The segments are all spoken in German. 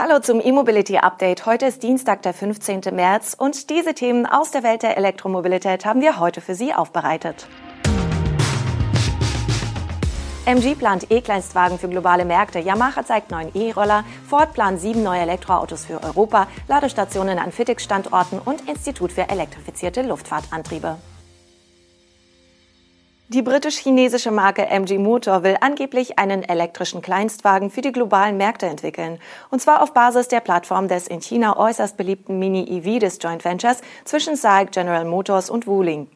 Hallo zum E-Mobility Update. Heute ist Dienstag, der 15. März und diese Themen aus der Welt der Elektromobilität haben wir heute für Sie aufbereitet. MG plant E-Kleinstwagen für globale Märkte. Yamaha zeigt neuen E-Roller. Ford plant sieben neue Elektroautos für Europa. Ladestationen an Fitix-Standorten und Institut für elektrifizierte Luftfahrtantriebe. Die britisch-chinesische Marke MG Motor will angeblich einen elektrischen Kleinstwagen für die globalen Märkte entwickeln. Und zwar auf Basis der Plattform des in China äußerst beliebten Mini-EV des Joint Ventures zwischen SAIC, General Motors und Wuling.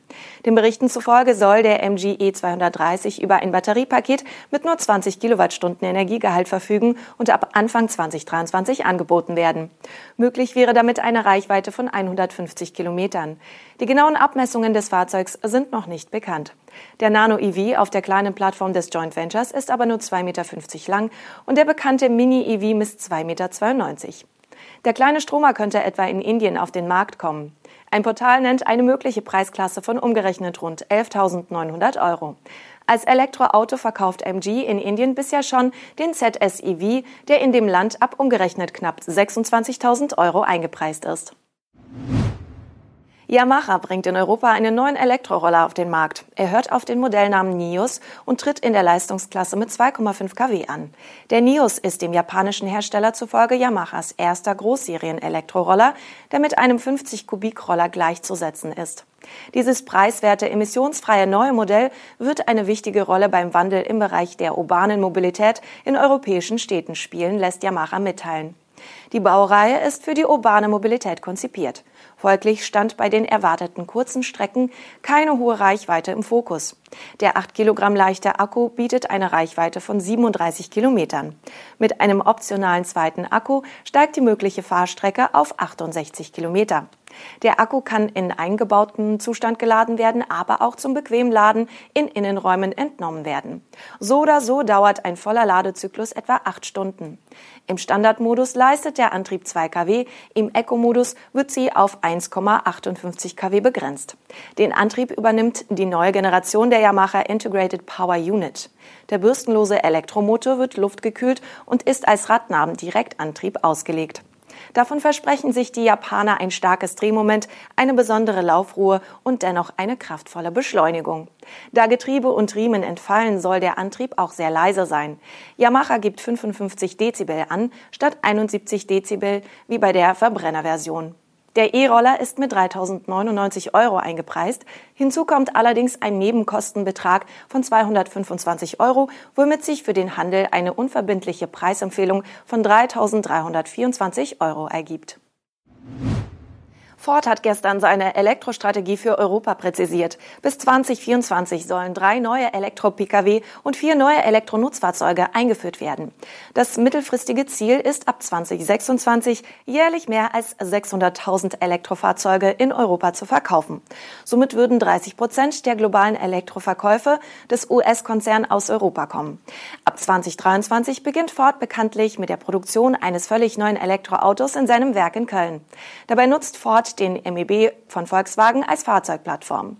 Den Berichten zufolge soll der MG E230 über ein Batteriepaket mit nur 20 Kilowattstunden Energiegehalt verfügen und ab Anfang 2023 angeboten werden. Möglich wäre damit eine Reichweite von 150 Kilometern. Die genauen Abmessungen des Fahrzeugs sind noch nicht bekannt. Der Nano EV auf der kleinen Plattform des Joint Ventures ist aber nur 2,50 Meter lang und der bekannte Mini EV misst 2,92 Meter. Der kleine Stromer könnte etwa in Indien auf den Markt kommen. Ein Portal nennt eine mögliche Preisklasse von umgerechnet rund 11.900 Euro. Als Elektroauto verkauft MG in Indien bisher schon den ZSEV, der in dem Land ab umgerechnet knapp 26.000 Euro eingepreist ist. Yamaha bringt in Europa einen neuen Elektroroller auf den Markt. Er hört auf den Modellnamen Nios und tritt in der Leistungsklasse mit 2,5 kW an. Der Nios ist dem japanischen Hersteller zufolge Yamahas erster Großserien-Elektroroller, der mit einem 50-Kubik-Roller gleichzusetzen ist. Dieses preiswerte, emissionsfreie neue Modell wird eine wichtige Rolle beim Wandel im Bereich der urbanen Mobilität in europäischen Städten spielen, lässt Yamaha mitteilen. Die Baureihe ist für die urbane Mobilität konzipiert. Folglich stand bei den erwarteten kurzen Strecken keine hohe Reichweite im Fokus. Der 8 Kilogramm leichte Akku bietet eine Reichweite von 37 Kilometern. Mit einem optionalen zweiten Akku steigt die mögliche Fahrstrecke auf 68 Kilometer. Der Akku kann in eingebautem Zustand geladen werden, aber auch zum bequemen Laden in Innenräumen entnommen werden. So oder so dauert ein voller Ladezyklus etwa acht Stunden. Im Standardmodus leistet der Antrieb 2 kW, im Eco-Modus wird sie auf 1,58 kW begrenzt. Den Antrieb übernimmt die neue Generation der Yamaha Integrated Power Unit. Der bürstenlose Elektromotor wird luftgekühlt und ist als Radnabendirektantrieb ausgelegt. Davon versprechen sich die Japaner ein starkes Drehmoment, eine besondere Laufruhe und dennoch eine kraftvolle Beschleunigung. Da Getriebe und Riemen entfallen, soll der Antrieb auch sehr leise sein. Yamaha gibt 55 Dezibel an, statt 71 Dezibel wie bei der Verbrennerversion. Der E-Roller ist mit 3.099 Euro eingepreist. Hinzu kommt allerdings ein Nebenkostenbetrag von 225 Euro, womit sich für den Handel eine unverbindliche Preisempfehlung von 3.324 Euro ergibt. Ford hat gestern seine Elektrostrategie für Europa präzisiert. Bis 2024 sollen drei neue Elektro-Pkw und vier neue Elektronutzfahrzeuge eingeführt werden. Das mittelfristige Ziel ist ab 2026 jährlich mehr als 600.000 Elektrofahrzeuge in Europa zu verkaufen. Somit würden 30 Prozent der globalen Elektroverkäufe des US-Konzerns aus Europa kommen. Ab 2023 beginnt Ford bekanntlich mit der Produktion eines völlig neuen Elektroautos in seinem Werk in Köln. Dabei nutzt Ford den MEB von Volkswagen als Fahrzeugplattform.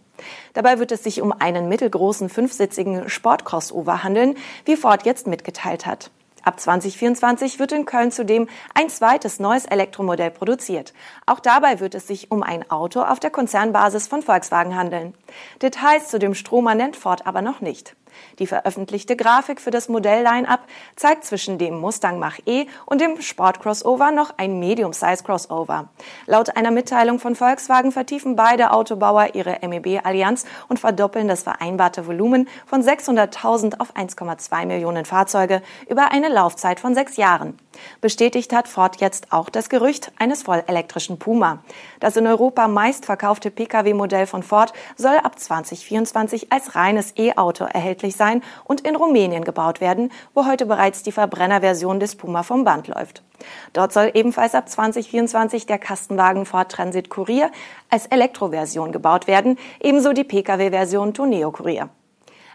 Dabei wird es sich um einen mittelgroßen fünfsitzigen Sportcrossover handeln, wie Ford jetzt mitgeteilt hat. Ab 2024 wird in Köln zudem ein zweites neues Elektromodell produziert. Auch dabei wird es sich um ein Auto auf der Konzernbasis von Volkswagen handeln. Details zu dem Stromer nennt Ford aber noch nicht. Die veröffentlichte Grafik für das Modell-Line-Up zeigt zwischen dem Mustang Mach-E und dem Sport-Crossover noch ein Medium-Size-Crossover. Laut einer Mitteilung von Volkswagen vertiefen beide Autobauer ihre MEB-Allianz und verdoppeln das vereinbarte Volumen von 600.000 auf 1,2 Millionen Fahrzeuge über eine Laufzeit von sechs Jahren. Bestätigt hat Ford jetzt auch das Gerücht eines vollelektrischen Puma. Das in Europa meistverkaufte Pkw-Modell von Ford soll ab 2024 als reines E-Auto erhältlich sein und in Rumänien gebaut werden, wo heute bereits die Verbrennerversion des Puma vom Band läuft. Dort soll ebenfalls ab 2024 der Kastenwagen Ford Transit Courier als Elektroversion gebaut werden, ebenso die Pkw-Version Toneo Courier.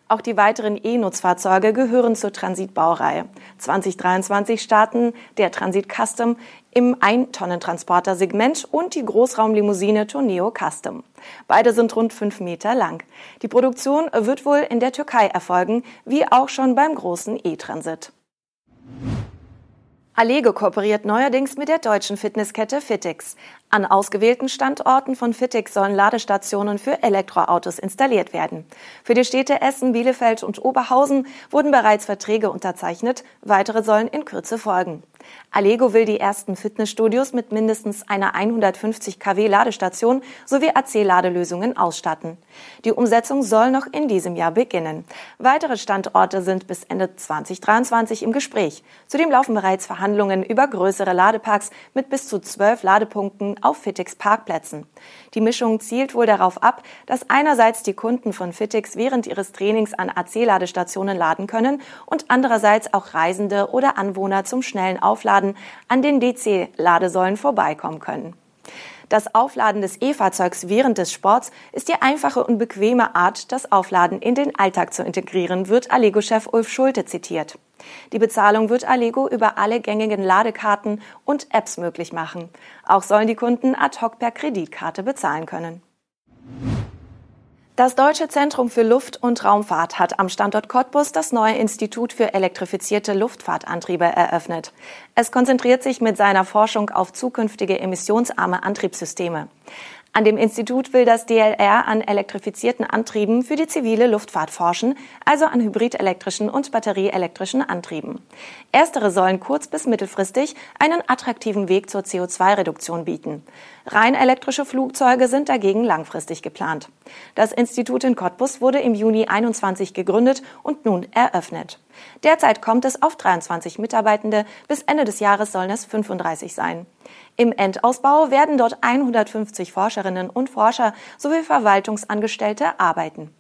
Auch die weiteren E-Nutzfahrzeuge gehören zur Transitbaureihe. 2023 starten der Transit Custom im 1-Tonnen-Transporter-Segment und die Großraumlimousine Tourneo Custom. Beide sind rund fünf Meter lang. Die Produktion wird wohl in der Türkei erfolgen, wie auch schon beim großen E-Transit. Allego kooperiert neuerdings mit der deutschen Fitnesskette Fitix. An ausgewählten Standorten von Fitix sollen Ladestationen für Elektroautos installiert werden. Für die Städte Essen, Bielefeld und Oberhausen wurden bereits Verträge unterzeichnet, weitere sollen in Kürze folgen. Allego will die ersten Fitnessstudios mit mindestens einer 150 kW Ladestation sowie AC-Ladelösungen ausstatten. Die Umsetzung soll noch in diesem Jahr beginnen. Weitere Standorte sind bis Ende 2023 im Gespräch. Zudem laufen bereits Verhandlungen über größere Ladeparks mit bis zu zwölf Ladepunkten auf Fitix Parkplätzen. Die Mischung zielt wohl darauf ab, dass einerseits die Kunden von Fitix während ihres Trainings an AC-Ladestationen laden können und andererseits auch Reisende oder Anwohner zum schnellen Aufladen an den DC-Ladesäulen vorbeikommen können. Das Aufladen des E-Fahrzeugs während des Sports ist die einfache und bequeme Art, das Aufladen in den Alltag zu integrieren, wird Allego-Chef Ulf Schulte zitiert. Die Bezahlung wird Allego über alle gängigen Ladekarten und Apps möglich machen. Auch sollen die Kunden ad hoc per Kreditkarte bezahlen können. Das Deutsche Zentrum für Luft- und Raumfahrt hat am Standort Cottbus das neue Institut für elektrifizierte Luftfahrtantriebe eröffnet. Es konzentriert sich mit seiner Forschung auf zukünftige emissionsarme Antriebssysteme. An dem Institut will das DLR an elektrifizierten Antrieben für die zivile Luftfahrt forschen, also an hybridelektrischen und batterieelektrischen Antrieben. Erstere sollen kurz- bis mittelfristig einen attraktiven Weg zur CO2-Reduktion bieten. Rein elektrische Flugzeuge sind dagegen langfristig geplant. Das Institut in Cottbus wurde im Juni 21 gegründet und nun eröffnet. Derzeit kommt es auf 23 Mitarbeitende, bis Ende des Jahres sollen es 35 sein. Im Endausbau werden dort 150 Forscherinnen und Forscher sowie Verwaltungsangestellte arbeiten.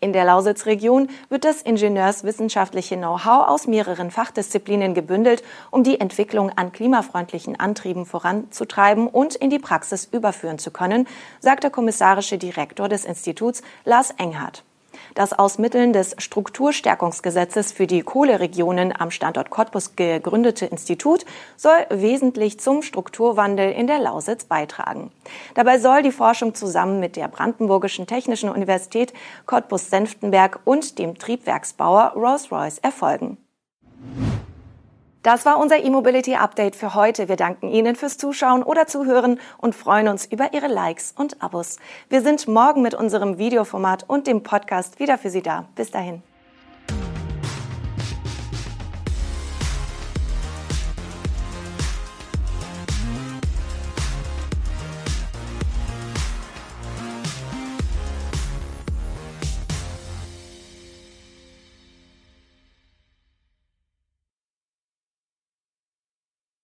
In der Lausitzregion wird das ingenieurswissenschaftliche Know-how aus mehreren Fachdisziplinen gebündelt, um die Entwicklung an klimafreundlichen Antrieben voranzutreiben und in die Praxis überführen zu können, sagt der kommissarische Direktor des Instituts Lars Enghardt. Das aus Mitteln des Strukturstärkungsgesetzes für die Kohleregionen am Standort Cottbus gegründete Institut soll wesentlich zum Strukturwandel in der Lausitz beitragen. Dabei soll die Forschung zusammen mit der Brandenburgischen Technischen Universität Cottbus-Senftenberg und dem Triebwerksbauer Rolls-Royce erfolgen. Das war unser E-Mobility Update für heute. Wir danken Ihnen fürs Zuschauen oder Zuhören und freuen uns über Ihre Likes und Abos. Wir sind morgen mit unserem Videoformat und dem Podcast wieder für Sie da. Bis dahin.